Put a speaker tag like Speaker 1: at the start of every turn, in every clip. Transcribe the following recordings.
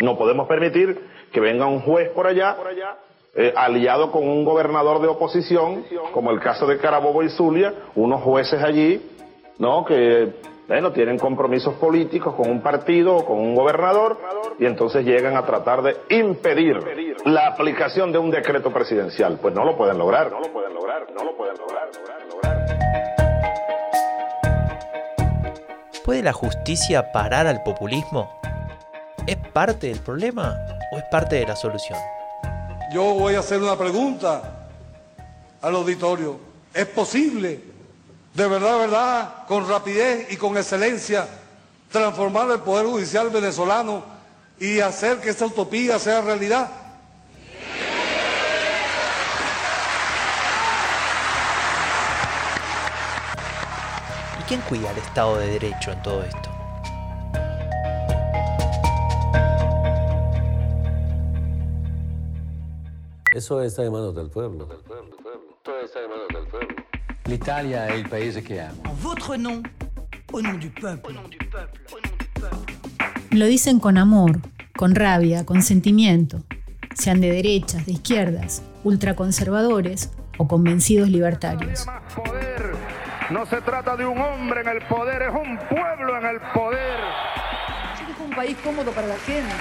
Speaker 1: No podemos permitir que venga un juez por allá, eh, aliado con un gobernador de oposición, como el caso de Carabobo y Zulia, unos jueces allí, ¿no? Que, bueno, tienen compromisos políticos con un partido o con un gobernador, y entonces llegan a tratar de impedir la aplicación de un decreto presidencial. Pues no lo pueden lograr. No lo pueden lograr, no lo pueden lograr, lograr, lograr.
Speaker 2: ¿Puede la justicia parar al populismo? ¿Es parte del problema o es parte de la solución?
Speaker 3: Yo voy a hacer una pregunta al auditorio. ¿Es posible, de verdad, verdad, con rapidez y con excelencia, transformar el Poder Judicial venezolano y hacer que esa utopía sea realidad?
Speaker 2: ¿Y quién cuida el Estado de Derecho en todo esto?
Speaker 4: Eso está en manos del pueblo.
Speaker 5: Todo está en manos del pueblo.
Speaker 6: L'Italia è il paese che amo.
Speaker 7: En votre nom, au nom du peuple.
Speaker 8: Lo dicen con amor, con rabia, con sentimiento, sean de derechas, de izquierdas, ultraconservadores o convencidos libertarios.
Speaker 1: No se trata de un hombre en el poder, es un pueblo en el poder.
Speaker 7: Es un país cómodo para la gente.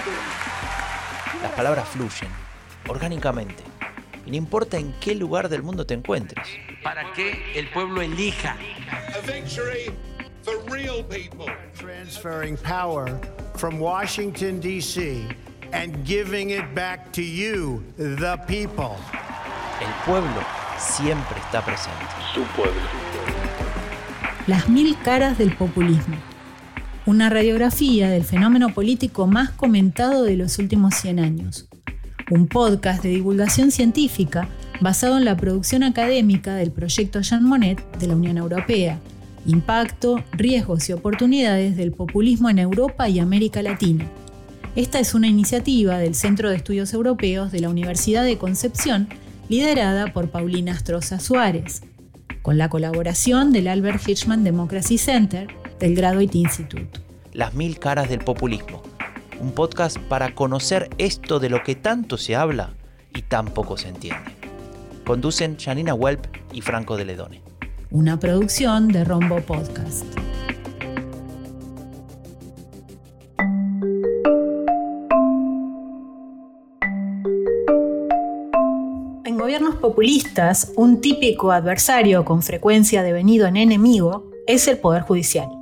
Speaker 2: Las palabras fluyen, orgánicamente, y no importa en qué lugar del mundo te encuentres.
Speaker 6: Para que el pueblo elija.
Speaker 9: a victory for real people.
Speaker 10: transferring power from Washington, D.C., and giving it back to you, the people.
Speaker 2: El pueblo siempre está presente.
Speaker 5: Tu pueblo.
Speaker 8: Las mil caras del populismo. Una radiografía del fenómeno político más comentado de los últimos 100 años. Un podcast de divulgación científica basado en la producción académica del proyecto Jean Monnet de la Unión Europea. Impacto, riesgos y oportunidades del populismo en Europa y América Latina. Esta es una iniciativa del Centro de Estudios Europeos de la Universidad de Concepción, liderada por Paulina Astroza Suárez, con la colaboración del Albert Hirschman Democracy Center del Graduate Institute.
Speaker 2: Las mil caras del populismo. Un podcast para conocer esto de lo que tanto se habla y tan poco se entiende. Conducen Janina Welp y Franco de Ledone.
Speaker 8: Una producción de Rombo Podcast. En gobiernos populistas, un típico adversario con frecuencia devenido en enemigo es el Poder Judicial.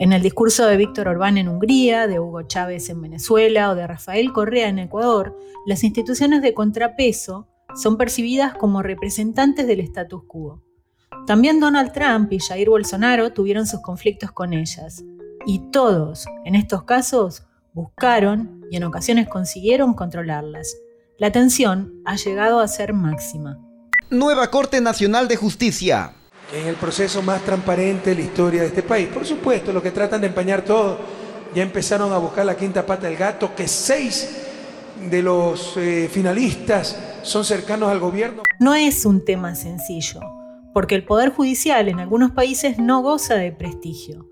Speaker 8: En el discurso de Víctor Orbán en Hungría, de Hugo Chávez en Venezuela o de Rafael Correa en Ecuador, las instituciones de contrapeso son percibidas como representantes del status quo. También Donald Trump y Jair Bolsonaro tuvieron sus conflictos con ellas. Y todos, en estos casos, buscaron y en ocasiones consiguieron controlarlas. La tensión ha llegado a ser máxima.
Speaker 11: Nueva Corte Nacional de Justicia.
Speaker 12: En el proceso más transparente de la historia de este país. Por supuesto, los que tratan de empañar todo ya empezaron a buscar la quinta pata del gato, que seis de los eh, finalistas son cercanos al gobierno.
Speaker 8: No es un tema sencillo, porque el Poder Judicial en algunos países no goza de prestigio.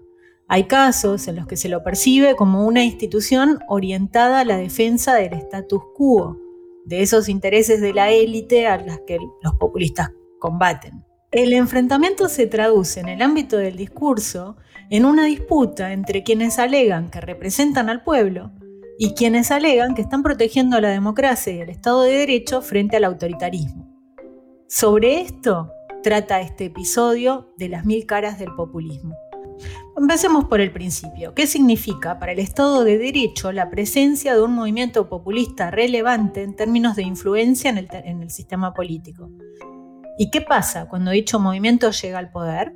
Speaker 8: Hay casos en los que se lo percibe como una institución orientada a la defensa del status quo, de esos intereses de la élite a las que los populistas combaten. El enfrentamiento se traduce en el ámbito del discurso en una disputa entre quienes alegan que representan al pueblo y quienes alegan que están protegiendo la democracia y el Estado de Derecho frente al autoritarismo. Sobre esto trata este episodio de las mil caras del populismo. Empecemos por el principio. ¿Qué significa para el Estado de Derecho la presencia de un movimiento populista relevante en términos de influencia en el sistema político? ¿Y qué pasa cuando dicho movimiento llega al poder?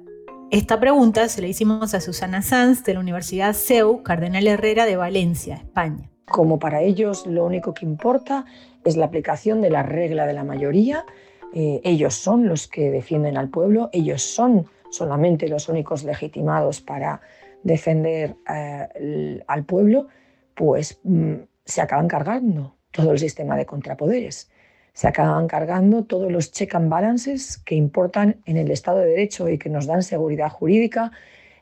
Speaker 8: Esta pregunta se la hicimos a Susana Sanz de la Universidad CEU Cardenal Herrera de Valencia, España.
Speaker 13: Como para ellos lo único que importa es la aplicación de la regla de la mayoría, eh, ellos son los que defienden al pueblo, ellos son solamente los únicos legitimados para defender eh, al pueblo, pues mm, se acaban cargando todo el sistema de contrapoderes se acaban cargando todos los check and balances que importan en el Estado de Derecho y que nos dan seguridad jurídica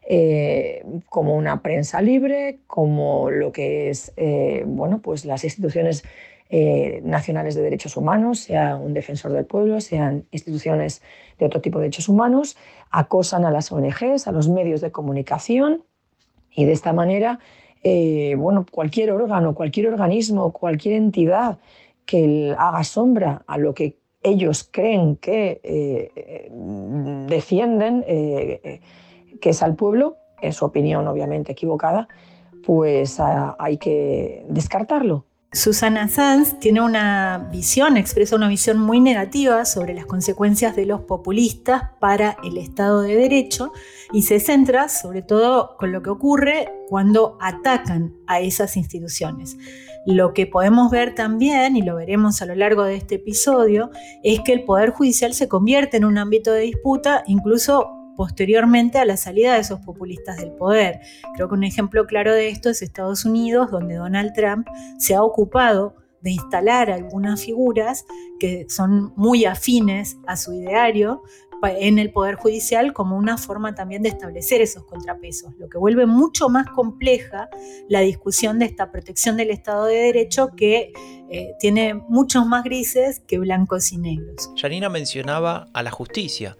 Speaker 13: eh, como una prensa libre, como lo que es eh, bueno, pues las instituciones eh, nacionales de derechos humanos, sea un defensor del pueblo, sean instituciones de otro tipo de derechos humanos, acosan a las ONGs, a los medios de comunicación y de esta manera, bueno, cualquier órgano, cualquier organismo, cualquier entidad que haga sombra a lo que ellos creen que defienden, que es al pueblo, en su opinión obviamente equivocada, pues ah, hay que descartarlo.
Speaker 8: Susana Sanz tiene una visión, expresa una visión muy negativa sobre las consecuencias de los populistas para el Estado de Derecho y se centra sobre todo con lo que ocurre cuando atacan a esas instituciones. Lo que podemos ver también, y lo veremos a lo largo de este episodio, es que el Poder Judicial se convierte en un ámbito de disputa incluso posteriormente a la salida de esos populistas del poder. Creo que un ejemplo claro de esto es Estados Unidos, donde Donald Trump se ha ocupado de instalar algunas figuras que son muy afines a su ideario en el Poder Judicial como una forma también de establecer esos contrapesos, lo que vuelve mucho más compleja la discusión de esta protección del Estado de Derecho que eh, tiene muchos más grises que blancos y negros.
Speaker 2: Janina mencionaba a la justicia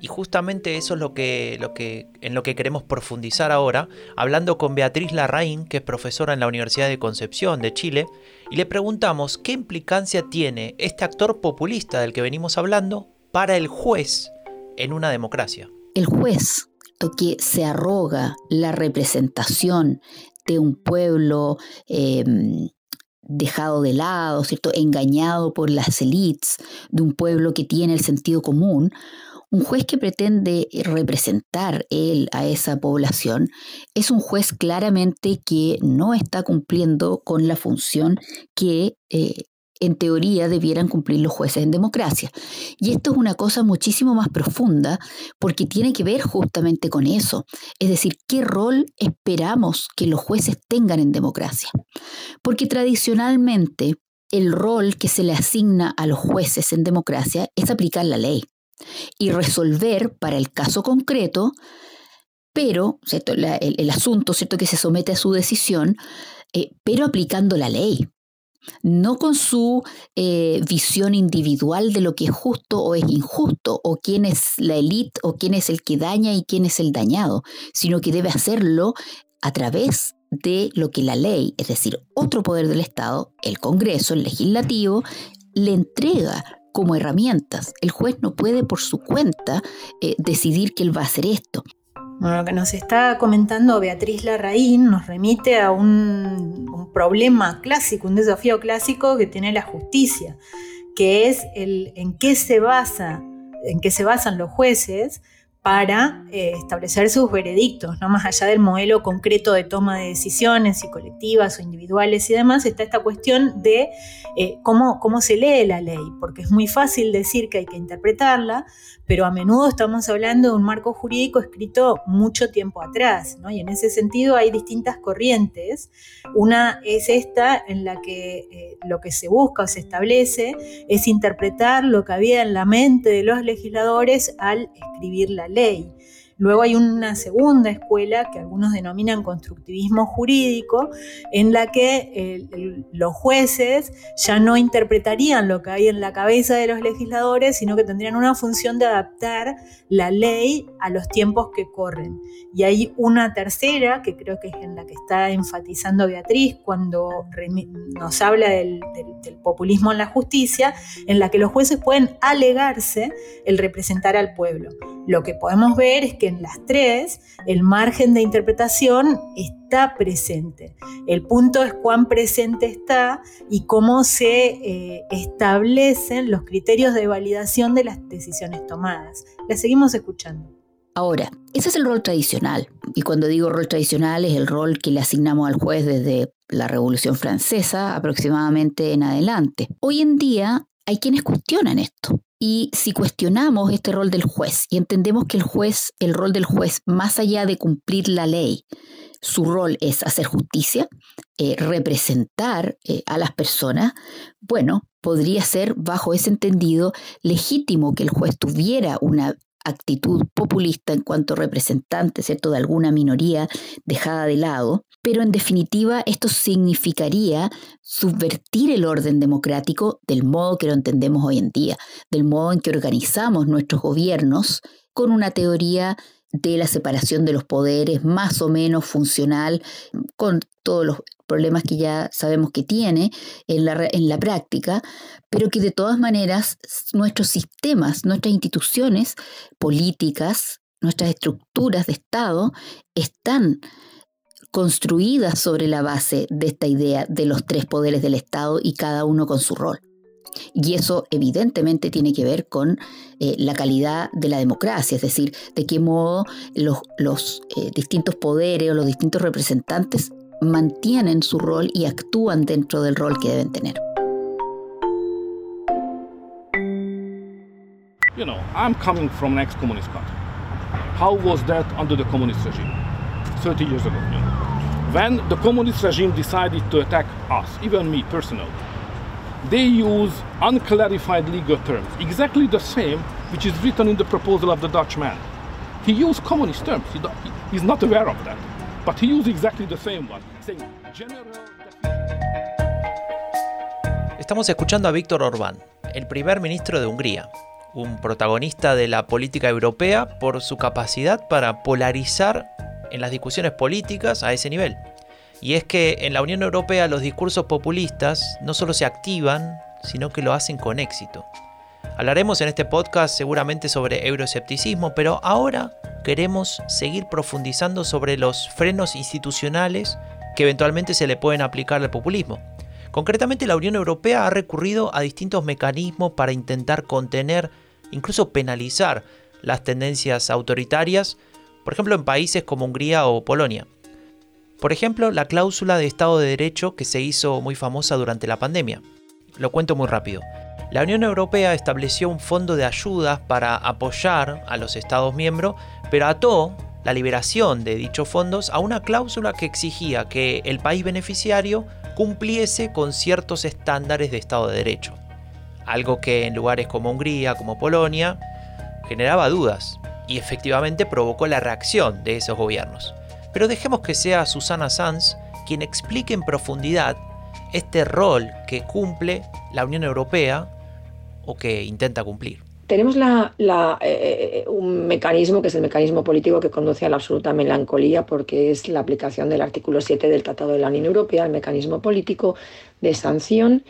Speaker 2: y justamente eso es lo que, lo que, en lo que queremos profundizar ahora, hablando con Beatriz Larraín, que es profesora en la Universidad de Concepción de Chile, y le preguntamos qué implicancia tiene este actor populista del que venimos hablando para el juez en una democracia.
Speaker 14: El juez, lo que se arroga la representación de un pueblo em, dejado de lado, ¿cierto? engañado por las élites, de un pueblo que tiene el sentido común, un juez que pretende representar él a esa población es un juez claramente que no está cumpliendo con la función que eh, en teoría debieran cumplir los jueces en democracia. Y esto es una cosa muchísimo más profunda porque tiene que ver justamente con eso. Es decir, ¿qué rol esperamos que los jueces tengan en democracia? Porque tradicionalmente el rol que se le asigna a los jueces en democracia es aplicar la ley y resolver para el caso concreto, pero el, asunto ¿cierto? que se somete a su decisión, eh, pero aplicando la ley, no con su eh, visión individual de lo que es justo o es injusto, o quién es la élite, o quién es el que daña y quién es el dañado, sino que debe hacerlo a través de lo que la ley, es decir, otro poder del Estado, el Congreso, el legislativo, le entrega como herramientas. El juez no puede por su cuenta eh, decidir que él va a hacer esto.
Speaker 8: Bueno, lo que nos está comentando Beatriz Larraín nos remite a un, un, problema clásico, un desafío clásico que tiene la justicia, que es el en qué se basa, en qué se basan los jueces para eh, establecer sus veredictos, no más allá del modelo concreto de toma de decisiones, si colectivas o individuales y demás, está esta cuestión de eh, cómo, cómo se lee la ley, porque es muy fácil decir que hay que interpretarla, pero a menudo estamos hablando de un marco jurídico escrito mucho tiempo atrás, ¿no? y en ese sentido hay distintas corrientes. Una es esta en la que eh, lo que se busca o se establece es interpretar lo que había en la mente de los legisladores al escribir la ley ley. Luego hay una segunda escuela que algunos denominan constructivismo jurídico, en la que los jueces ya no interpretarían lo que hay en la cabeza de los legisladores, sino que tendrían una función de adaptar la ley a los tiempos que corren. Y hay una tercera, que creo que es en la que está enfatizando Beatriz cuando nos habla del populismo en la justicia, en la que los jueces pueden alegarse el representar al pueblo. Lo que podemos ver es que en las tres el margen de interpretación está presente. El punto es cuán presente está y cómo se eh, establecen los criterios de validación de las decisiones tomadas. La seguimos escuchando.
Speaker 14: Ahora, ese es el rol tradicional. Y cuando digo rol tradicional es el rol que le asignamos al juez desde la Revolución Francesa aproximadamente en adelante. Hoy en día hay quienes cuestionan esto. Y si cuestionamos este rol del juez y entendemos que el juez, el rol del juez, más allá de cumplir la ley, su rol es hacer justicia, eh, representar eh, a las personas, bueno, podría ser bajo ese entendido legítimo que el juez tuviera una actitud populista en cuanto representante, ¿cierto?, de alguna minoría dejada de lado, pero en definitiva esto significaría subvertir el orden democrático del modo que lo entendemos hoy en día, del modo en que organizamos nuestros gobiernos con una teoría de la separación de los poderes más o menos funcional, con todos los problemas que ya sabemos que tiene en la, en la práctica, pero que de todas maneras nuestros sistemas, nuestras instituciones políticas, nuestras estructuras de Estado están construidas sobre la base de esta idea de los tres poderes del Estado y cada uno con su rol. Y eso evidentemente tiene que ver con eh, la calidad de la democracia, es decir, de qué modo los, eh, distintos poderes o los distintos representantes mantienen su rol y actúan dentro del rol que deben tener.
Speaker 15: You know, I'm coming from an ex-communist country. How was that under the communist regime? 30 years ago. When the communist regime decided to attack us, even me personally, they use unclarified legal terms, exactly the same which is written in the proposal of the Dutch man. He used communist terms. He, he's not aware of that. But he used exactly the same one, saying general...
Speaker 2: Estamos escuchando a Víctor Orbán, el primer ministro de Hungría, un protagonista de la política europea por su capacidad para polarizar en las discusiones políticas a ese nivel. Y es que en la Unión Europea los discursos populistas no solo se activan, sino que lo hacen con éxito. Hablaremos en este podcast seguramente sobre euroescepticismo, pero ahora queremos seguir profundizando sobre los frenos institucionales que eventualmente se le pueden aplicar al populismo. Concretamente la Unión Europea ha recurrido a distintos mecanismos para intentar contener, incluso penalizar las tendencias autoritarias, por ejemplo en países como Hungría o Polonia. Por ejemplo, la cláusula de Estado de Derecho que se hizo muy famosa durante la pandemia. Lo cuento muy rápido. La Unión Europea estableció un fondo de ayudas para apoyar a los Estados miembros, pero ató la liberación de dichos fondos a una cláusula que exigía que el país beneficiario cumpliese con ciertos estándares de Estado de Derecho. Algo que en lugares como Hungría, como Polonia, generaba dudas y efectivamente provocó la reacción de esos gobiernos. Pero dejemos que sea Susana Sanz quien explique en profundidad este rol que cumple la Unión Europea o que intenta cumplir.
Speaker 13: Tenemos la, eh, un mecanismo que es el mecanismo político que conduce a la absoluta melancolía porque es la aplicación del artículo 7 del Tratado de la Unión Europea, el mecanismo político de sanción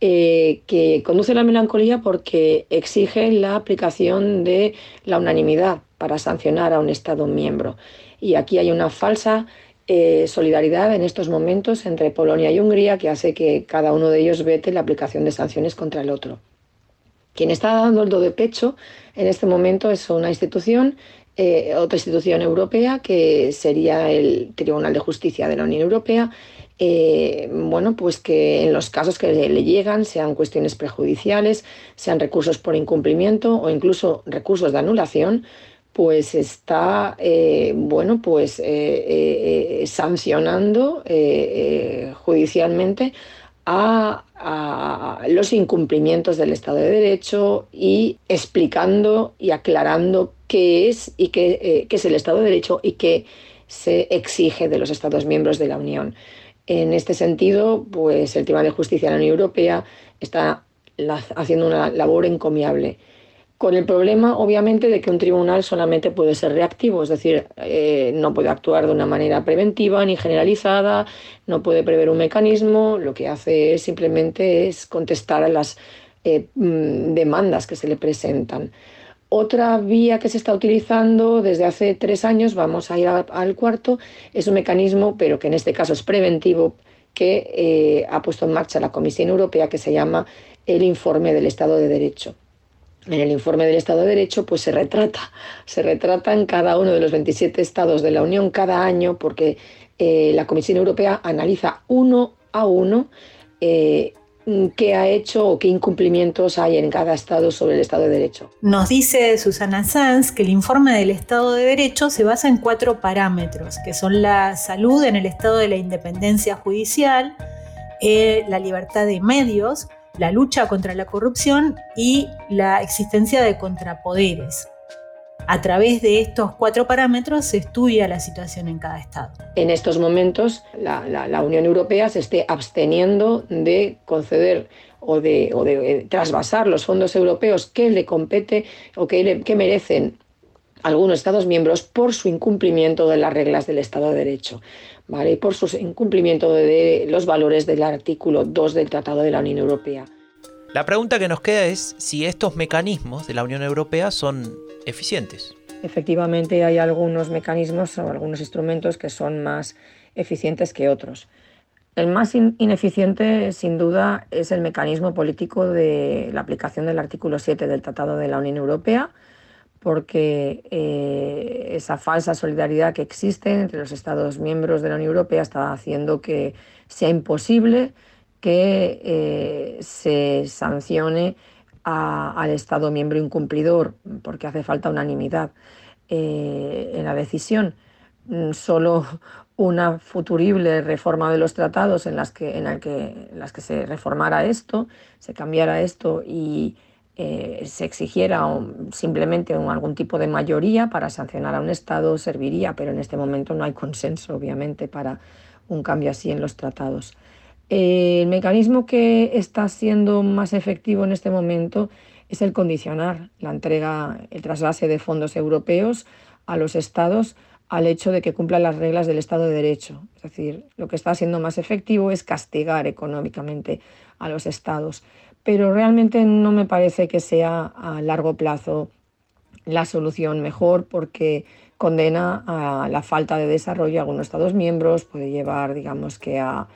Speaker 13: eh, que conduce la melancolía porque exige la aplicación de la unanimidad para sancionar a un Estado miembro. Y aquí hay una falsa eh, solidaridad en estos momentos entre Polonia y Hungría que hace que cada uno de ellos vete la aplicación de sanciones contra el otro. Quien está dando el do de pecho en este momento es una institución, eh, otra institución europea que sería el Tribunal de Justicia de la Unión Europea. Eh, bueno, pues que en los casos que le llegan, sean cuestiones prejudiciales, sean recursos por incumplimiento o incluso recursos de anulación, pues está eh, bueno pues eh, eh, sancionando judicialmente a, los incumplimientos del Estado de Derecho y explicando y aclarando qué es y qué, qué es el Estado de Derecho y qué se exige de los Estados miembros de la Unión. En este sentido, pues el Tribunal de Justicia de la Unión Europea está haciendo una labor encomiable con el problema, obviamente, de que un tribunal solamente puede ser reactivo, es decir, eh, no puede actuar de una manera preventiva ni generalizada, no puede prever un mecanismo, lo que hace es simplemente es contestar a las eh, mm, demandas que se le presentan. Otra vía que se está utilizando desde hace tres años, vamos a ir al cuarto, es un mecanismo, pero que en este caso es preventivo, que eh, ha puesto en marcha la Comisión Europea, que se llama el informe del Estado de Derecho. En el informe del Estado de Derecho, pues se retrata, se retrata en cada uno de los 27 estados de la Unión cada año, porque eh, la Comisión Europea analiza uno a uno eh, qué ha hecho o qué incumplimientos hay en cada estado sobre el Estado de Derecho.
Speaker 8: Nos dice Susana Sanz que el informe del Estado de Derecho se basa en cuatro parámetros, que son la salud en el estado de la independencia judicial, eh, la libertad de medios, la lucha contra la corrupción y la existencia de contrapoderes. A través de estos cuatro parámetros se estudia la situación en cada estado.
Speaker 13: En estos momentos la, Unión Europea se esté absteniendo de conceder o de, o de eh, trasvasar los fondos europeos que le compete o que, que merecen algunos Estados miembros por su incumplimiento de las reglas del Estado de Derecho. ¿vale? y por su incumplimiento de los valores del artículo 2 del Tratado de la Unión Europea.
Speaker 2: La pregunta que nos queda es si estos mecanismos de la Unión Europea son eficientes.
Speaker 13: Efectivamente hay algunos mecanismos o algunos instrumentos que son más eficientes que otros. El más ineficiente, sin duda, es el mecanismo político de la aplicación del artículo 7 del Tratado de la Unión Europea, porque eh, esa falsa solidaridad que existe entre los Estados miembros de la Unión Europea está haciendo que sea imposible que eh, se sancione al Estado miembro incumplidor, porque hace falta unanimidad eh, en la decisión. Mm, solo una futurible reforma de los tratados en las que, en que, en las que se reformara esto, se cambiara esto y eh, se exigiera simplemente algún tipo de mayoría para sancionar a un Estado serviría, pero en este momento no hay consenso, obviamente, para un cambio así en los tratados. Eh, el mecanismo que está siendo más efectivo en este momento es el condicionar la entrega, el traslase de fondos europeos a los estados al hecho de que cumplan las reglas del Estado de Derecho. Es decir, lo que está siendo más efectivo es castigar económicamente a los estados pero realmente no me parece que sea a largo plazo la solución mejor porque condena a la falta de desarrollo de algunos Estados miembros, puede llevar, digamos, que a,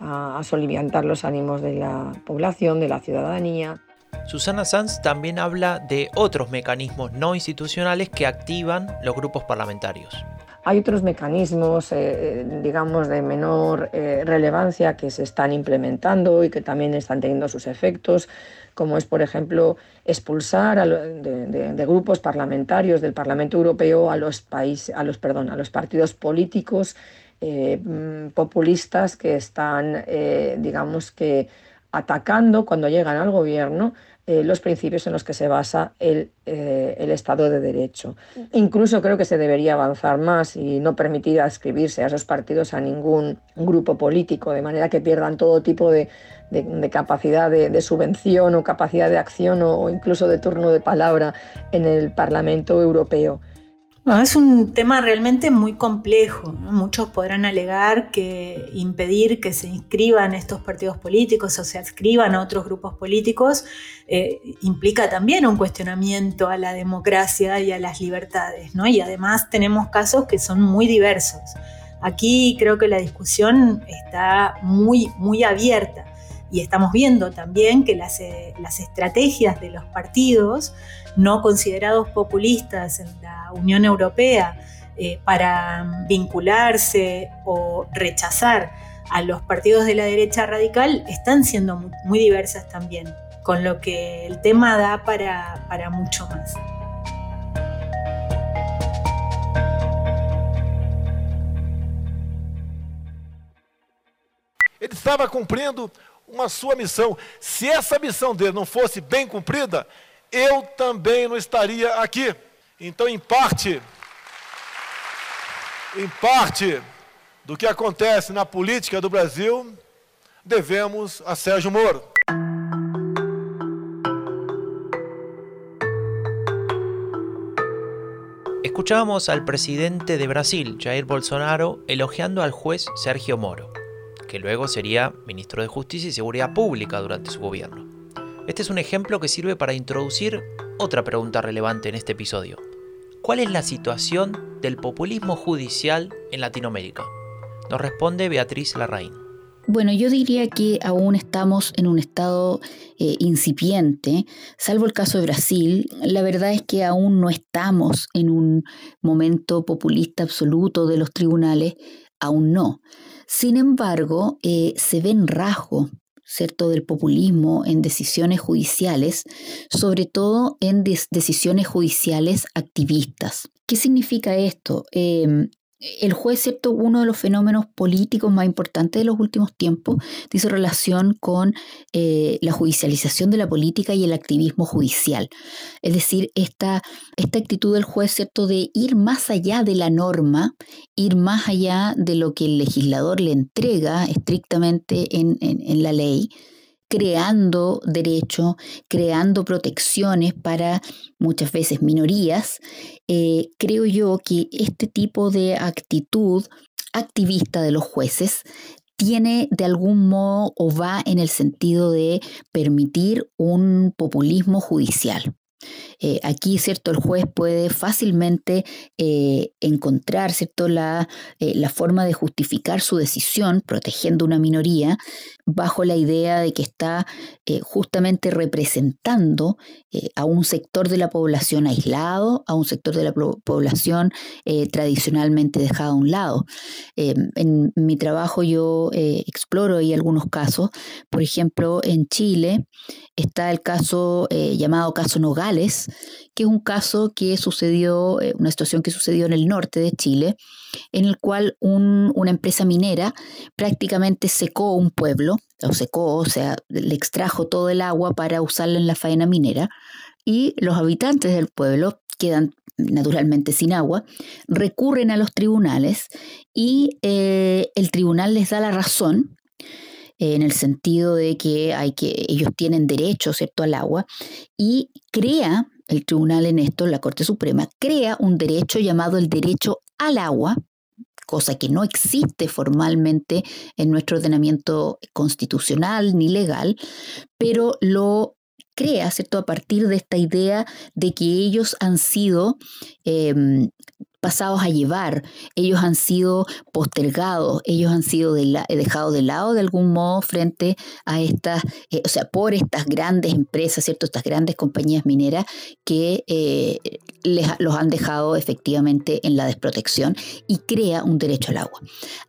Speaker 13: a, soliviantar los ánimos de la población, de la ciudadanía.
Speaker 2: Susana Sanz también habla de otros mecanismos no institucionales que activan los grupos parlamentarios.
Speaker 13: Hay otros mecanismos, eh, digamos, de menor eh, relevancia que se están implementando y que también están teniendo sus efectos, como es, por ejemplo, expulsar de, grupos parlamentarios del Parlamento Europeo a los, países, a los, perdón, a los partidos políticos mm, populistas que están, digamos que, atacando cuando llegan al gobierno eh, los principios en los que se basa el, eh, el, Estado de Derecho. Incluso creo que se debería avanzar más y no permitir adscribirse a esos partidos a ningún grupo político, de manera que pierdan todo tipo de, de, capacidad de, subvención o capacidad de acción o incluso de turno de palabra en el Parlamento Europeo
Speaker 8: es un tema realmente muy complejo. Muchos podrán alegar que impedir que se inscriban estos partidos políticos o se adscriban a otros grupos políticos eh, implica también un cuestionamiento a la democracia y a las libertades. Y además tenemos casos que son muy diversos. Aquí creo que la discusión está muy, muy abierta y estamos viendo también que las, eh, las estrategias de los partidos no considerados populistas en la Unión Europea eh, para vincularse o rechazar a los partidos de la derecha radical están siendo muy, diversas también, con lo que el tema da para, para mucho más.
Speaker 16: Ele estava cumprindo uma sua missão. Se essa missão dele não fosse bem cumprida, eu também não estaria aqui. Então, em parte, em parte do que acontece na política do Brasil, devemos a Sérgio Moro.
Speaker 2: Escuchábamos al presidente de Brasil, Jair Bolsonaro, elogiando al juez Sergio Moro, que luego sería ministro de Justicia y Seguridad Pública durante su gobierno. Este es un ejemplo que sirve para introducir otra pregunta relevante en este episodio. ¿Cuál es la situación del populismo judicial en Latinoamérica? Nos responde Beatriz Larraín.
Speaker 14: Bueno, yo diría que aún estamos en un estado eh, incipiente, salvo el caso de Brasil. La verdad es que aún no estamos en un momento populista absoluto de los tribunales, aún no. Sin embargo, eh, se ven rasgos ¿cierto?, del populismo en decisiones judiciales, sobre todo en decisiones judiciales activistas. ¿Qué significa esto? Em, el juez, ¿cierto? Uno de los fenómenos políticos más importantes de los últimos tiempos dice relación con eh, la judicialización de la política y el activismo judicial. Es decir, esta, esta actitud del juez, ¿cierto? De ir más allá de la norma, ir más allá de lo que el legislador le entrega estrictamente en, en la ley, creando derechos, creando protecciones para muchas veces minorías, eh, creo yo que este tipo de actitud activista de los jueces tiene de algún modo o va en el sentido de permitir un populismo judicial. Eh, aquí, ¿cierto? El juez puede fácilmente eh, encontrar, ¿cierto? La, la, forma de justificar su decisión protegiendo una minoría bajo la idea de que está justamente representando a un sector de la población aislado, a un sector de la población tradicionalmente dejado a un lado. en mi trabajo yo exploro ahí algunos casos. Por ejemplo, en Chile está el caso llamado caso Nogales, que es un caso que sucedió, eh, una situación que sucedió en el norte de Chile, en el cual una empresa minera prácticamente secó un pueblo, o secó, o sea, le extrajo todo el agua para usarla en la faena minera, y los habitantes del pueblo quedan naturalmente sin agua, recurren a los tribunales y eh, el tribunal les da la razón en el sentido de que, hay que ellos tienen derecho ¿cierto? al agua y crea el tribunal en esto, la Corte Suprema, crea un derecho llamado el derecho al agua, cosa que no existe formalmente en nuestro ordenamiento constitucional ni legal, pero lo crea, ¿cierto?, a partir de esta idea de que ellos han sido em, pasados a llevar, ellos han sido postergados, ellos han sido dejados de lado de algún modo frente a estas, eh, o sea, por estas grandes empresas, ¿cierto? Estas grandes compañías mineras que eh, les, los han dejado efectivamente en la desprotección y crea un derecho al agua.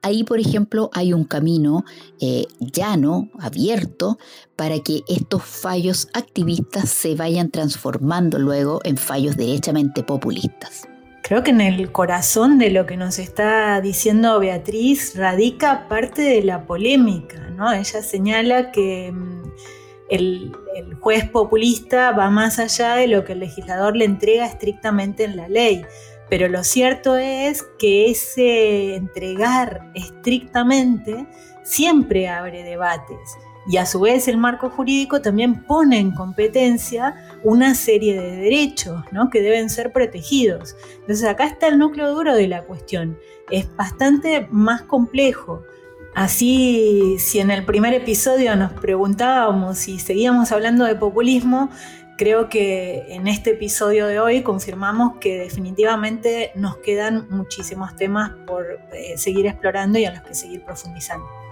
Speaker 14: Ahí, por ejemplo, hay un camino eh, llano, abierto, para que estos fallos activistas se vayan transformando luego en fallos derechamente populistas.
Speaker 8: Creo que en el corazón de lo que nos está diciendo Beatriz radica parte de la polémica, ¿no? Ella señala que mm, el, juez populista va más allá de lo que el legislador le entrega estrictamente en la ley. Pero lo cierto es que ese entregar estrictamente siempre abre debates y a su vez el marco jurídico también pone en competencia una serie de derechos ¿no? que deben ser protegidos. Entonces acá está el núcleo duro de la cuestión. Es bastante más complejo. Así, si en el primer episodio nos preguntábamos si seguíamos hablando de populismo, creo que en este episodio de hoy confirmamos que definitivamente nos quedan muchísimos temas por eh, seguir explorando y a los que seguir profundizando.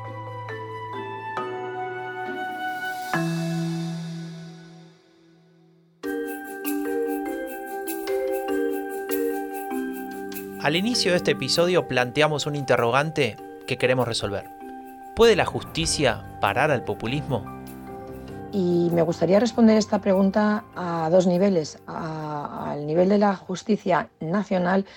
Speaker 2: Al inicio de este episodio planteamos un interrogante que queremos resolver. ¿Puede la justicia parar al populismo?
Speaker 13: Y me gustaría responder esta pregunta a dos niveles, al nivel de la justicia nacional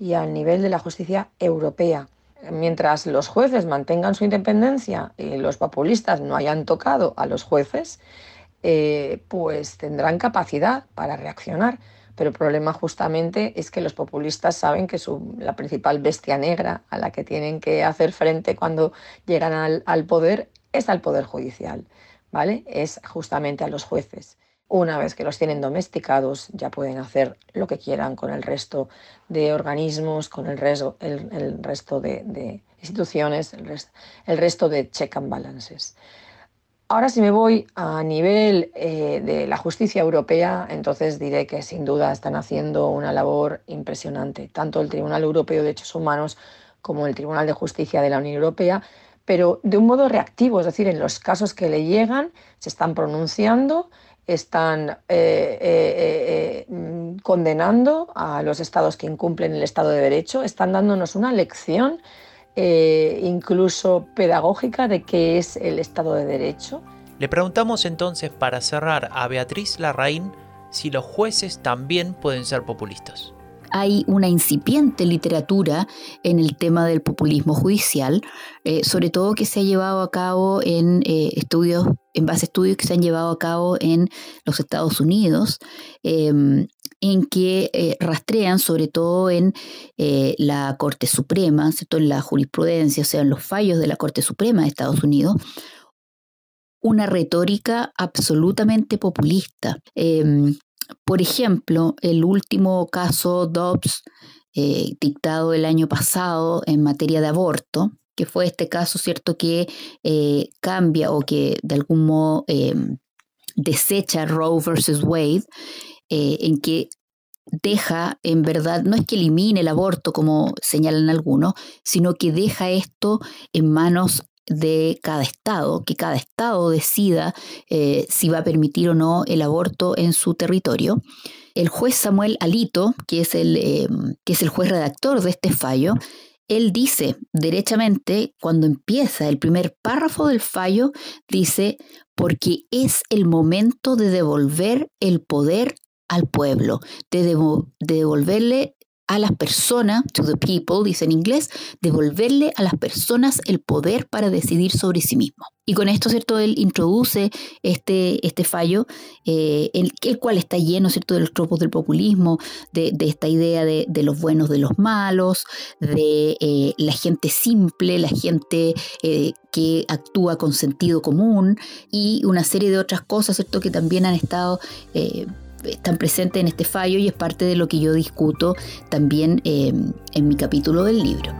Speaker 13: y al nivel de la justicia europea. Mientras los jueces mantengan su independencia y los populistas no hayan tocado a los jueces, eh, pues tendrán capacidad para reaccionar. Pero el problema justamente es que los populistas saben que la principal bestia negra a la que tienen que hacer frente cuando llegan al, al poder es al poder judicial, ¿vale? Es justamente a los jueces. Una vez que los tienen domesticados, ya pueden hacer lo que quieran con el resto de organismos, con el, resto, el, el resto de, de instituciones, el resto de check and balances. Ahora si me voy a nivel eh, de la justicia europea, entonces diré que sin duda están haciendo una labor impresionante, tanto el Tribunal Europeo de Derechos Humanos como el Tribunal de Justicia de la Unión Europea, pero de un modo reactivo, es decir, en los casos que le llegan se están pronunciando, están eh, eh, mm, condenando a los estados que incumplen el Estado de Derecho, están dándonos una lección eh, incluso pedagógica de qué es el Estado de Derecho.
Speaker 2: Le preguntamos entonces para cerrar a Beatriz Larraín si los jueces también pueden ser populistas.
Speaker 14: hay una incipiente literatura en el tema del populismo judicial, eh, sobre todo que se ha llevado a cabo en eh, estudios, en base a estudios que se han llevado a cabo en los Estados Unidos, em, en que eh, rastrean sobre todo en la Corte Suprema, en la jurisprudencia, o sea, en los fallos de la Corte Suprema de Estados Unidos, una retórica absolutamente populista. Em, por ejemplo, el último caso Dobbs, eh, dictado el año pasado en materia de aborto, que fue este caso, ¿cierto?, que eh, cambia o que de algún modo em, desecha Roe versus Wade, eh, en que deja, en verdad, no es que elimine el aborto como señalan algunos, sino que deja esto en manos de cada estado, que cada estado decida eh, si va a permitir o no el aborto en su territorio. El juez Samuel Alito, que es el, eh, que es el juez redactor de este fallo, él dice derechamente, cuando empieza el primer párrafo del fallo, dice, porque es el momento de devolver el poder al pueblo, de, de devolverle a las personas, to the people, dice en inglés, devolverle a las personas el poder para decidir sobre sí mismo. Y con esto, ¿cierto? Él introduce este, este fallo, eh, el, cual está lleno, ¿cierto?, de los tropos del populismo, de, esta idea de, los buenos de los malos, de eh, la gente simple, la gente eh, que actúa con sentido común y una serie de otras cosas, ¿cierto?, que también han estado están presentes en este fallo y es parte de lo que yo discuto también eh, en mi capítulo del libro.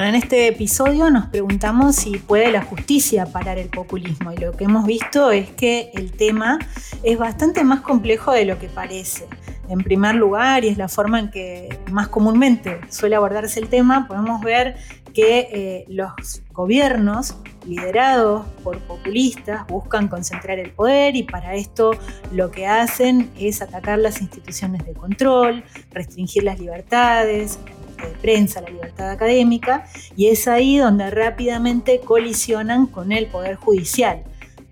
Speaker 8: En este episodio nos preguntamos si puede la justicia parar el populismo y lo que hemos visto es que el tema es bastante más complejo de lo que parece en primer lugar, y es la forma en que más comúnmente suele abordarse el tema, podemos ver que eh, los gobiernos liderados por populistas buscan concentrar el poder y para esto lo que hacen es atacar las instituciones de control, restringir las libertades, de prensa, la libertad académica, y es ahí donde rápidamente colisionan con el poder judicial.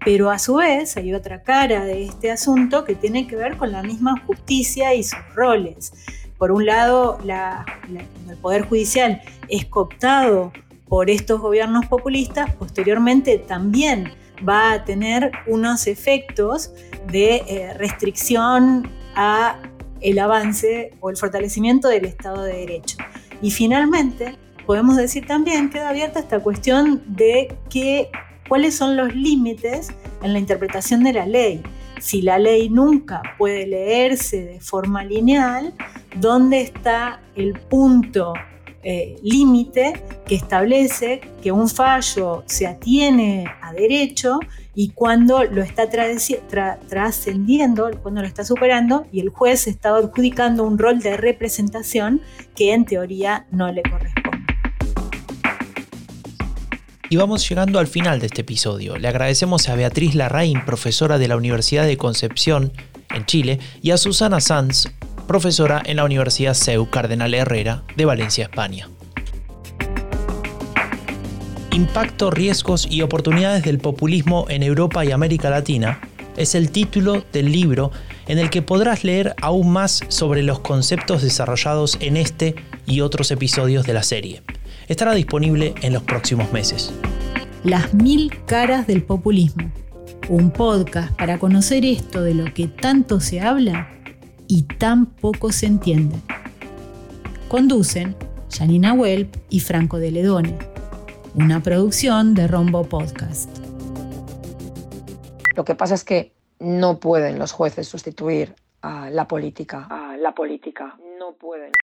Speaker 8: Pero a su vez hay otra cara de este asunto que tiene que ver con la misma justicia y sus roles. Por un lado, el Poder Judicial es cooptado por estos gobiernos populistas, posteriormente también va a tener unos efectos de eh, restricción a el avance o el fortalecimiento del Estado de Derecho. Y finalmente, podemos decir también queda abierta esta cuestión de que cuáles son los límites en la interpretación de la ley. Si la ley nunca puede leerse de forma lineal, ¿dónde está el punto eh, límite que establece que un fallo se atiene a derecho y cuando lo está trascendiendo, cuando lo está superando y el juez está adjudicando un rol de representación que en teoría no le corresponde.
Speaker 2: Y vamos llegando al final de este episodio. Le agradecemos a Beatriz Larraín, profesora de la Universidad de Concepción, en Chile, y a Susana Sanz, profesora en la Universidad CEU Cardenal Herrera de Valencia, España. Impacto, riesgos y oportunidades del populismo en Europa y América Latina es el título del libro en el que podrás leer aún más sobre los conceptos desarrollados en este y otros episodios de la serie estará disponible en los próximos meses.
Speaker 8: Las mil caras del populismo. Un podcast para conocer esto de lo que tanto se habla y tan poco se entiende. Conducen Janina Welp y Franco de Ledone. Una producción de Rombo Podcast.
Speaker 13: Lo que pasa es que no pueden los jueces sustituir a la política.
Speaker 7: A la política.
Speaker 13: No pueden.